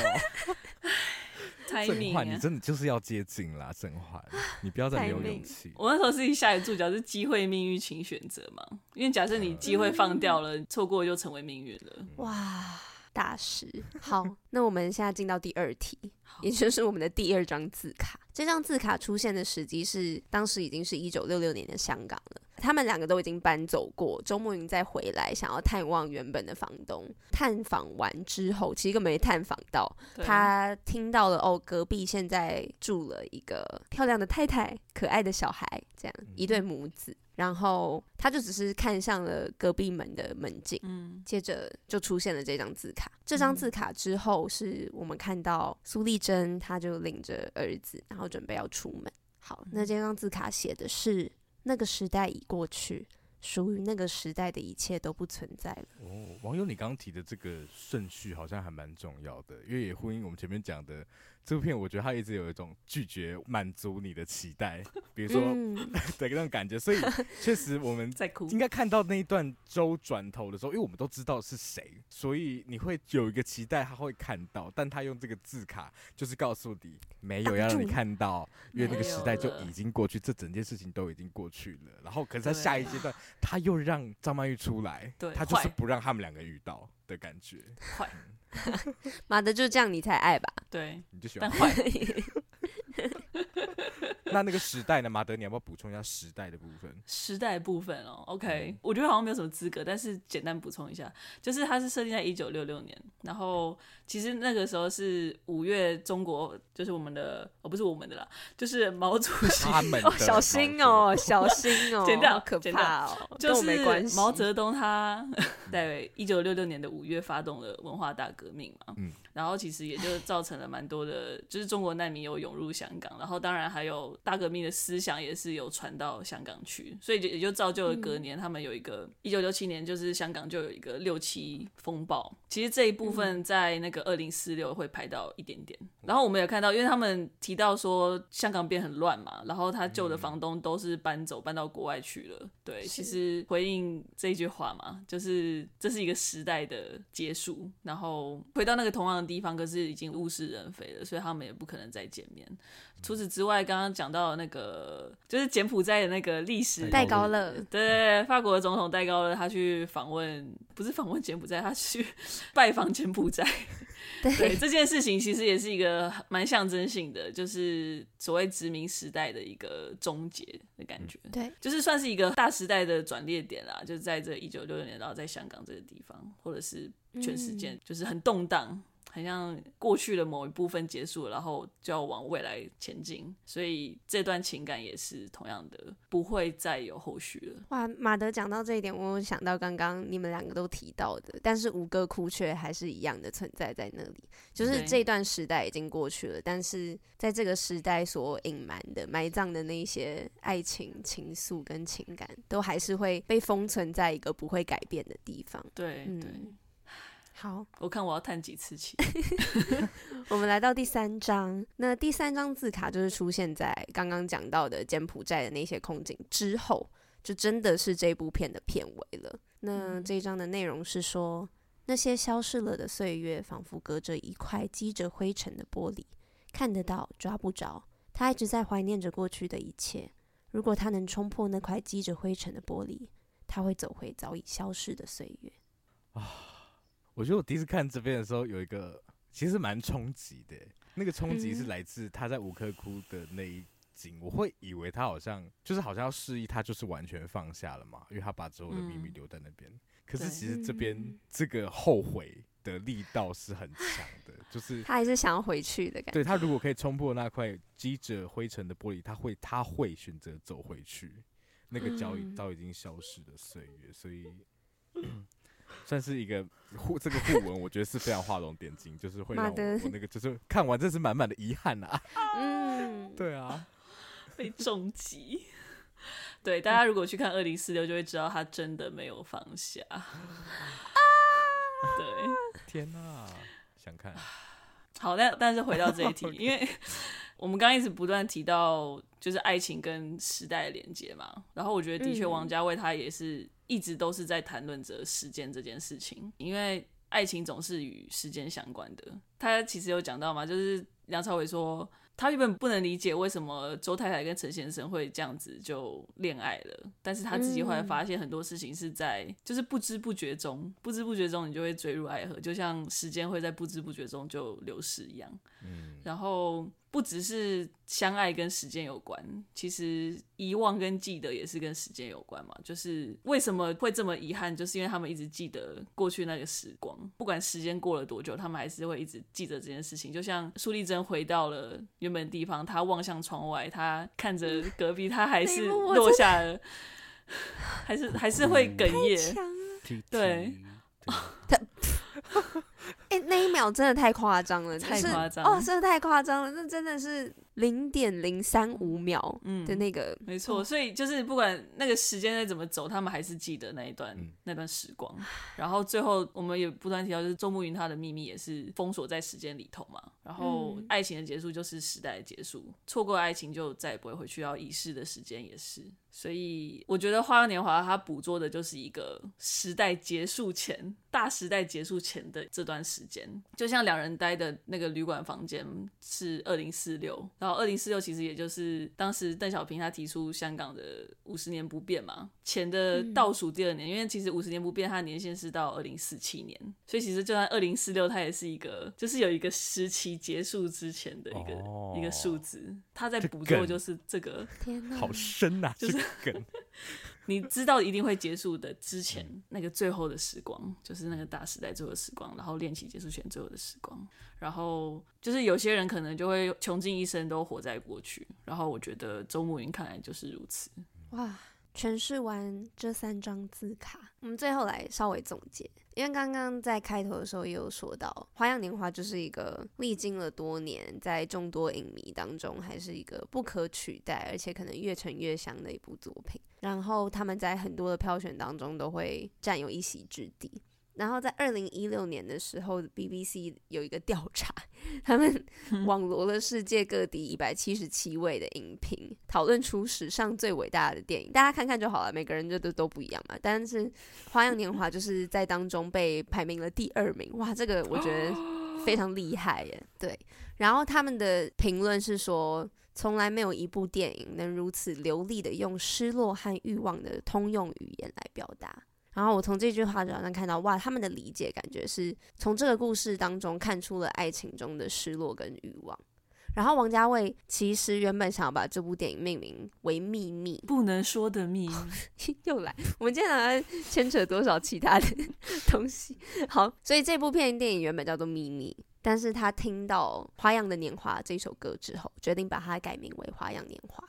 猜甄嬛，命啊你真的就是要接近啦，郑焕，你不要再没有勇气。我那时候是下一个注脚是机会、命运，请选择嘛。因为假设你机会放掉了，错过就成为命运了。哇，大师。好，那我们现在进到第二题，也就是我们的第二张字卡。这张字卡出现的时机是当时已经是一九六六年的香港了。他们两个都已经搬走过，周慕云再回来想要探望原本的房东。探访完之后，其实根本没探访到。他听到了哦，隔壁现在住了一个漂亮的太太，可爱的小孩，这样一对母子。然后他就只是看向了隔壁门的门禁，嗯，接着就出现了这张字卡。这张字卡之后，是我们看到苏丽珍，她就领着儿子，然后准备要出门。好，那这张字卡写的是。那个时代已过去，属于那个时代的一切都不存在了。哦，网友，你刚刚提的这个顺序好像还蛮重要的，因为婚姻我们前面讲的。这部片我觉得他一直有一种拒绝满足你的期待，比如说的、嗯、那种感觉，所以 确实我们应该看到那一段周转头的时候，因为我们都知道是谁，所以你会有一个期待他会看到，但他用这个字卡就是告诉你没有要让你看到，因为那个时代就已经过去，这整件事情都已经过去了。然后可是在下一阶段，他又让张曼玉出来，他就是不让他们两个遇到的感觉。坏，妈的就这样，你才爱吧？对，你就喜欢坏。那那个时代呢？马德，你要不要补充一下时代的部分？时代部分哦，OK，、嗯、我觉得好像没有什么资格，但是简单补充一下，就是它是设定在一九六六年，然后其实那个时候是五月，中国就是我们的哦，不是我们的啦，就是毛主席他们哦，小心哦，小心哦，剪掉，可怕哦，就是没关系。毛泽东他 在一九六六年的五月发动了文化大革命嘛，嗯。然后其实也就造成了蛮多的，就是中国难民有涌入香港，然后当然还有大革命的思想也是有传到香港去，所以就也就造就了隔年他们有一个一九六七年，就是香港就有一个六七风暴。其实这一部分在那个二零四六会拍到一点点。然后我们也看到，因为他们提到说香港变很乱嘛，然后他旧的房东都是搬走搬到国外去了。对，其实回应这一句话嘛，就是这是一个时代的结束，然后回到那个同样的地方，可是已经物是人非了，所以他们也不可能再见面。除此之外，刚刚讲到那个就是柬埔寨的那个历史戴高乐，对，法国的总统戴高乐，他去访问，不是访问柬埔寨，他去拜访柬埔寨。对，对这件事情，其实也是一个蛮象征性的，就是所谓殖民时代的一个终结的感觉。对，就是算是一个大时代的转捩点啦，就是在这一九六六年，然后在香港这个地方，或者是全世界，就是很动荡。好像过去的某一部分结束了，然后就要往未来前进，所以这段情感也是同样的，不会再有后续了。哇，马德讲到这一点，我有想到刚刚你们两个都提到的，但是吴哥窟却还是一样的存在在那里，就是这段时代已经过去了，但是在这个时代所隐瞒的、埋葬的那些爱情、情愫跟情感，都还是会被封存在一个不会改变的地方。对，嗯、对。好，我看我要叹几次气。我们来到第三张，那第三张字卡就是出现在刚刚讲到的柬埔寨的那些空景之后，就真的是这部片的片尾了。那这一张的内容是说，那些消逝了的岁月，仿佛隔着一块积着灰尘的玻璃，看得到，抓不着。他一直在怀念着过去的一切。如果他能冲破那块积着灰尘的玻璃，他会走回早已消逝的岁月。啊。我觉得我第一次看这边的时候，有一个其实蛮冲击的。那个冲击是来自他在吴哥窟的那一景，我会以为他好像就是好像要示意他就是完全放下了嘛，因为他把所有的秘密留在那边。可是其实这边这个后悔的力道是很强的，就是他还是想要回去的感觉。对，他如果可以冲破那块积着灰尘的玻璃，他会他会选择走回去，那个早已早已经消失的岁月，所以。算是一个互这个互文，我觉得是非常画龙点睛，就是会让我，我那个就是看完，真是满满的遗憾啊。嗯，对啊，被重击。对，大家如果去看二零四六，就会知道他真的没有放下。啊，对，天哪，想看。好，但但是回到这一题，因为我们刚刚一直不断提到就是爱情跟时代的连接嘛，然后我觉得的确王家卫他也是。一直都是在谈论着时间这件事情，因为爱情总是与时间相关的。他其实有讲到嘛，就是梁朝伟说。他原本不能理解为什么周太太跟陈先生会这样子就恋爱了，但是他自己后来发现很多事情是在就是不知不觉中，不知不觉中你就会坠入爱河，就像时间会在不知不觉中就流逝一样。嗯，然后。不只是相爱跟时间有关，其实遗忘跟记得也是跟时间有关嘛。就是为什么会这么遗憾，就是因为他们一直记得过去那个时光，不管时间过了多久，他们还是会一直记得这件事情。就像苏丽珍回到了原本的地方，她望向窗外，她看着隔壁，她还是 落下了，还是还是会哽咽。对，他。哎、欸，那一秒真的太夸张了，太夸张哦，真的太夸张了，那真的是。零点零三五秒的那个，嗯、没错，所以就是不管那个时间再怎么走，他们还是记得那一段、嗯、那段时光。然后最后我们也不断提到，就是周慕云他的秘密也是封锁在时间里头嘛。然后爱情的结束就是时代的结束，错过爱情就再也不会回去，要遗失的时间也是。所以我觉得《花样年华》它捕捉的就是一个时代结束前、大时代结束前的这段时间，就像两人待的那个旅馆房间是二零四六。然后二零四六其实也就是当时邓小平他提出香港的五十年不变嘛，前的倒数第二年，嗯、因为其实五十年不变它的年限是到二零四七年，所以其实就算二零四六它也是一个就是有一个时期结束之前的一个、哦、一个数字，他在捕捉就是这个，天哪，好深呐、啊，就是梗。你知道一定会结束的之前那个最后的时光，就是那个大时代最后的时光，然后练习结束前最后的时光，然后就是有些人可能就会穷尽一生都活在过去，然后我觉得周慕云看来就是如此。哇，诠释完这三张字卡，我们最后来稍微总结。因为刚刚在开头的时候也有说到，《花样年华》就是一个历经了多年，在众多影迷当中还是一个不可取代，而且可能越陈越香的一部作品。然后他们在很多的票选当中都会占有一席之地。然后在二零一六年的时候，BBC 有一个调查，他们网罗了世界各地一百七十七位的影评，讨论出史上最伟大的电影。大家看看就好了，每个人就都都不一样嘛。但是《花样年华》就是在当中被排名了第二名，哇，这个我觉得非 常厉害耶。对，然后他们的评论是说，从来没有一部电影能如此流利的用失落和欲望的通用语言来表达。然后我从这句话就好像看到，哇，他们的理解感觉是从这个故事当中看出了爱情中的失落跟欲望。然后王家卫其实原本想要把这部电影命名为《秘密》，不能说的秘密。又来，我们今天好像牵扯多少其他的 东西？好，所以这部片电影原本叫做《秘密》，但是他听到《花样的年华》这首歌之后，决定把它改名为《花样年华》。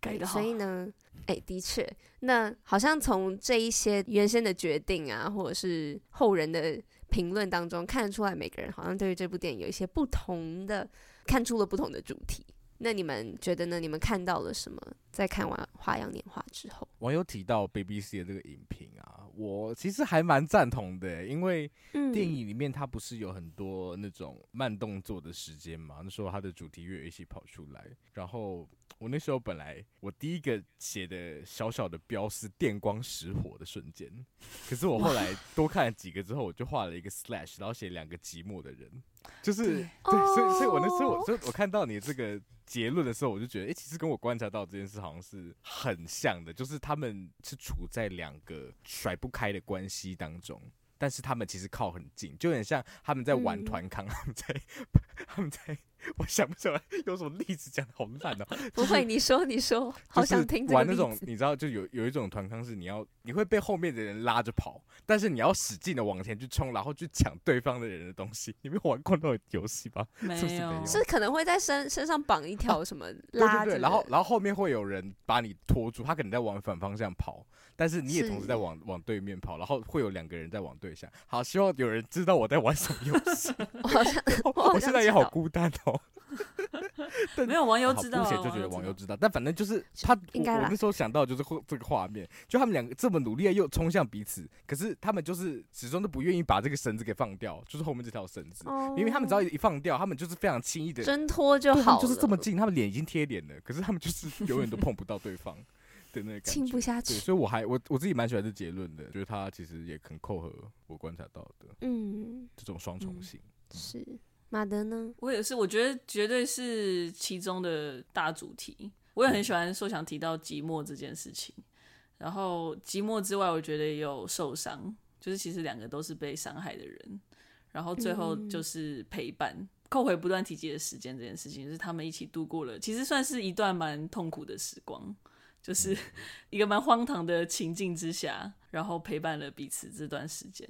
改的。所以呢，哎，的确，那好像从这一些原先的决定啊，或者是后人的评论当中，看得出来每个人好像对于这部电影有一些不同的，看出了不同的主题。那你们觉得呢？你们看到了什么？在看完《花样年华》之后，网友提到 BBC 的这个影评啊，我其实还蛮赞同的，因为电影里面它不是有很多那种慢动作的时间嘛？那时候它的主题乐一起跑出来，然后我那时候本来我第一个写的小小的标是电光石火的瞬间，可是我后来多看了几个之后，我就画了一个 slash，然后写两个寂寞的人，就是对，对，所以所以我那时候我就我看到你这个。结论的时候，我就觉得，哎、欸，其实跟我观察到这件事好像是很像的，就是他们是处在两个甩不开的关系当中，但是他们其实靠很近，就很像他们在玩团康，他们在 他们在。我想不起来有什么例子讲的好烂哦。不会，你说你说，好想听这个。玩那种，你知道，就有有一种团康是你要你会被后面的人拉着跑，但是你要使劲的往前去冲，然后去抢对方的人的东西。你没有玩过那种游戏吧？没有，是不是没有？是可能会在身身上绑一条什么 拉着，对对对，然后然后后面会有人把你拖住，他可能在往反方向跑，但是你也同时在往往对面跑，然后会有两个人在往对向。好，希望有人知道我在玩什么游戏。我好像 我现在也好孤单哦。没有网友知道，目前就觉得网友知道，但反正就是他，我，我那时候想到就是这个画面，就他们两个这么努力又冲向彼此，可是他们就是始终都不愿意把这个绳子给放掉，就是后面这条绳子，因、oh. 为他们只要一放掉，他们就是非常轻易的挣脱就好，就是这么近，他们脸已经贴脸了，可是他们就是永远都碰不到对方的那个感觉，亲不下去。所以我还我我自己蛮喜欢这结论的，觉得他其实也很扣合我观察到的，嗯，这种双重性、嗯、是。马德呢？我也是，我觉得绝对是其中的大主题。我也很喜欢说想提到寂寞这件事情。然后寂寞之外，我觉得也有受伤，就是其实两个都是被伤害的人。然后最后就是陪伴，嗯、扣回不断提及的时间这件事情，就是他们一起度过了，其实算是一段蛮痛苦的时光，就是 一个蛮荒唐的情境之下，然后陪伴了彼此这段时间。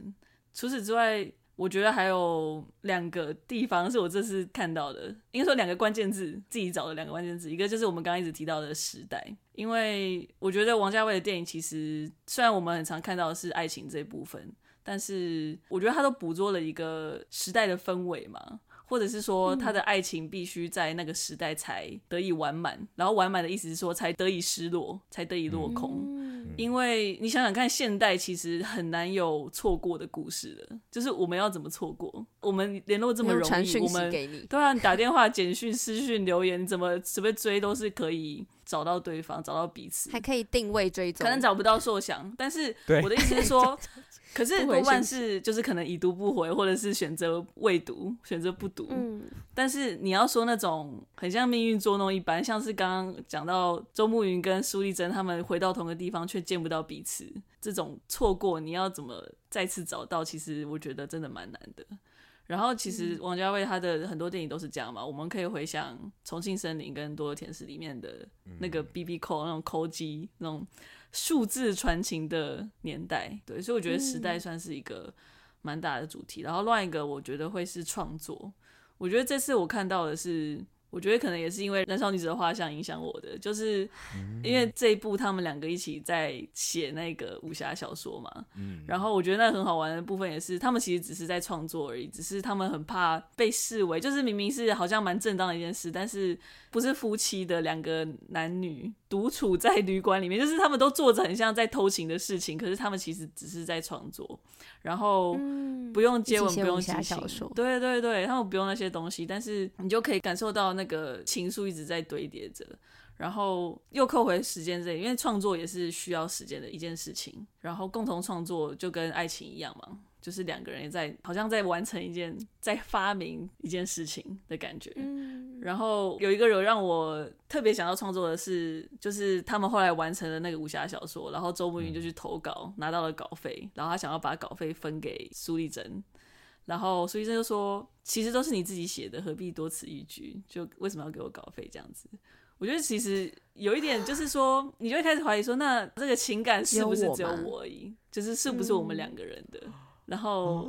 除此之外，我觉得还有两个地方是我这次看到的，应该说两个关键字，自己找的两个关键字，一个就是我们刚刚一直提到的时代，因为我觉得王家卫的电影其实虽然我们很常看到的是爱情这一部分。但是我觉得他都捕捉了一个时代的氛围嘛，或者是说他的爱情必须在那个时代才得以完满，嗯、然后完满的意思是说才得以失落，才得以落空。嗯、因为你想想看，现代其实很难有错过的故事的，就是我们要怎么错过？我们联络这么容易，我们对啊，打电话、简讯、私讯、留言，怎么随便追都是可以找到对方，找到彼此，还可以定位追踪，可能找不到硕想，但是我的意思是说。可是多半是就是可能已读不回，或者是选择未读，选择不读。嗯，但是你要说那种很像命运捉弄一般，像是刚刚讲到周慕云跟苏丽珍他们回到同个地方却见不到彼此，这种错过你要怎么再次找到？其实我觉得真的蛮难的。然后其实王家卫他的很多电影都是这样嘛，我们可以回想《重庆森林》跟《多的天使》里面的那个 BB Call 那种抠机那种。数字传情的年代，对，所以我觉得时代算是一个蛮大的主题。嗯、然后另外一个，我觉得会是创作。我觉得这次我看到的是。我觉得可能也是因为《燃烧女子的画像》影响我的，就是因为这一部他们两个一起在写那个武侠小说嘛。嗯。然后我觉得那很好玩的部分也是，他们其实只是在创作而已，只是他们很怕被视为，就是明明是好像蛮正当的一件事，但是不是夫妻的两个男女独处在旅馆里面，就是他们都做着很像在偷情的事情，可是他们其实只是在创作，然后不用接吻，不用激情，对对对，他们不用那些东西，但是你就可以感受到。那个情愫一直在堆叠着，然后又扣回时间这里，因为创作也是需要时间的一件事情。然后共同创作就跟爱情一样嘛，就是两个人也在好像在完成一件，在发明一件事情的感觉。嗯。然后有一个人让我特别想要创作的是，就是他们后来完成了那个武侠小说，然后周慕云就去投稿，拿到了稿费，然后他想要把稿费分给苏丽珍。然后苏医生就说：“其实都是你自己写的，何必多此一举？就为什么要给我稿费这样子？我觉得其实有一点，就是说，你就会开始怀疑说，那这个情感是不是只有我而已？就是是不是我们两个人的？嗯、然后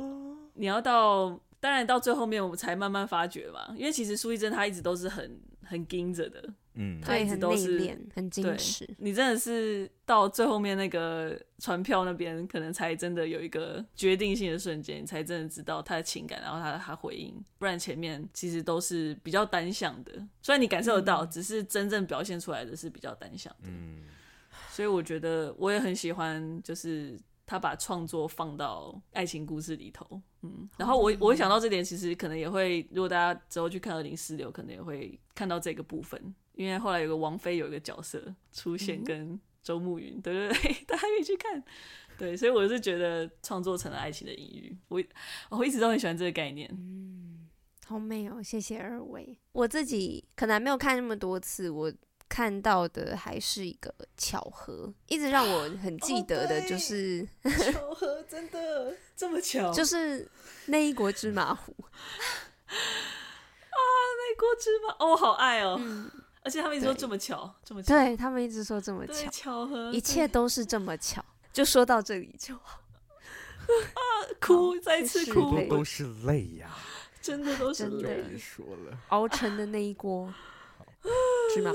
你要到，当然到最后面我们才慢慢发觉嘛。因为其实苏一珍她一直都是很很盯着的。”嗯，她一直都是很矜持。你真的是到最后面那个船票那边，可能才真的有一个决定性的瞬间，你才真的知道他的情感，然后他他回应。不然前面其实都是比较单向的，虽然你感受得到，嗯、只是真正表现出来的是比较单向的。嗯，所以我觉得我也很喜欢，就是他把创作放到爱情故事里头。嗯，然后我我会想到这点，其实可能也会，如果大家之后去看二零四六，可能也会看到这个部分。因为后来有个王菲有一个角色出现，跟周慕云，对 对对，大家可以去看。对，所以我是觉得创作成了爱情的隐喻。我我一直都很喜欢这个概念。嗯，好美哦，谢谢二位。我自己可能还没有看那么多次，我看到的还是一个巧合，一直让我很记得的就是、哦、巧合，真的这么巧，就是那一国芝麻糊啊，那一国芝麻，哦，好爱哦。嗯而且他们一直说这么巧，对这么巧，对他们一直说这么巧，巧合，一切都是这么巧。就说到这里就好，啊，哭，再次哭，都是泪呀，真的都是泪。说了，熬成的那一锅。是吗？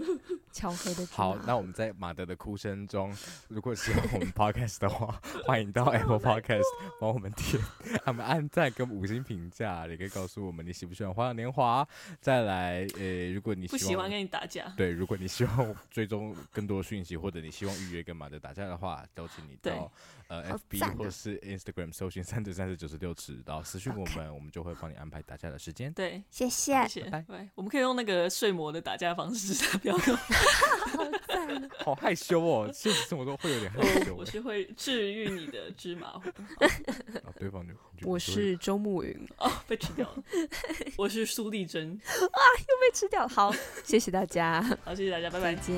巧合的。好，那我们在马德的哭声中，如果喜欢我们 podcast 的话，欢迎到 Apple Podcast 帮我们点，他们按赞跟五星评价，也可以告诉我们你喜不喜欢《花样年华》。再来，呃，如果你不喜欢跟你打架，对，如果你希望追踪更多讯息，或者你希望预约跟马德打架的话，邀请你到呃 FB 或是 Instagram 搜寻三九三十九十六尺，然后私讯我们，我们就会帮你安排打架的时间。对，谢谢，谢谢，拜拜。我们可以用那个睡魔的打架。方式，不要跟我。好害羞哦，现实生活中会有点害羞。我是会治愈你的芝麻糊。啊，对方就我是周慕云哦，被吃掉了。我是苏丽珍啊，又被吃掉了。好，谢谢大家，好，谢谢大家，拜拜，再见。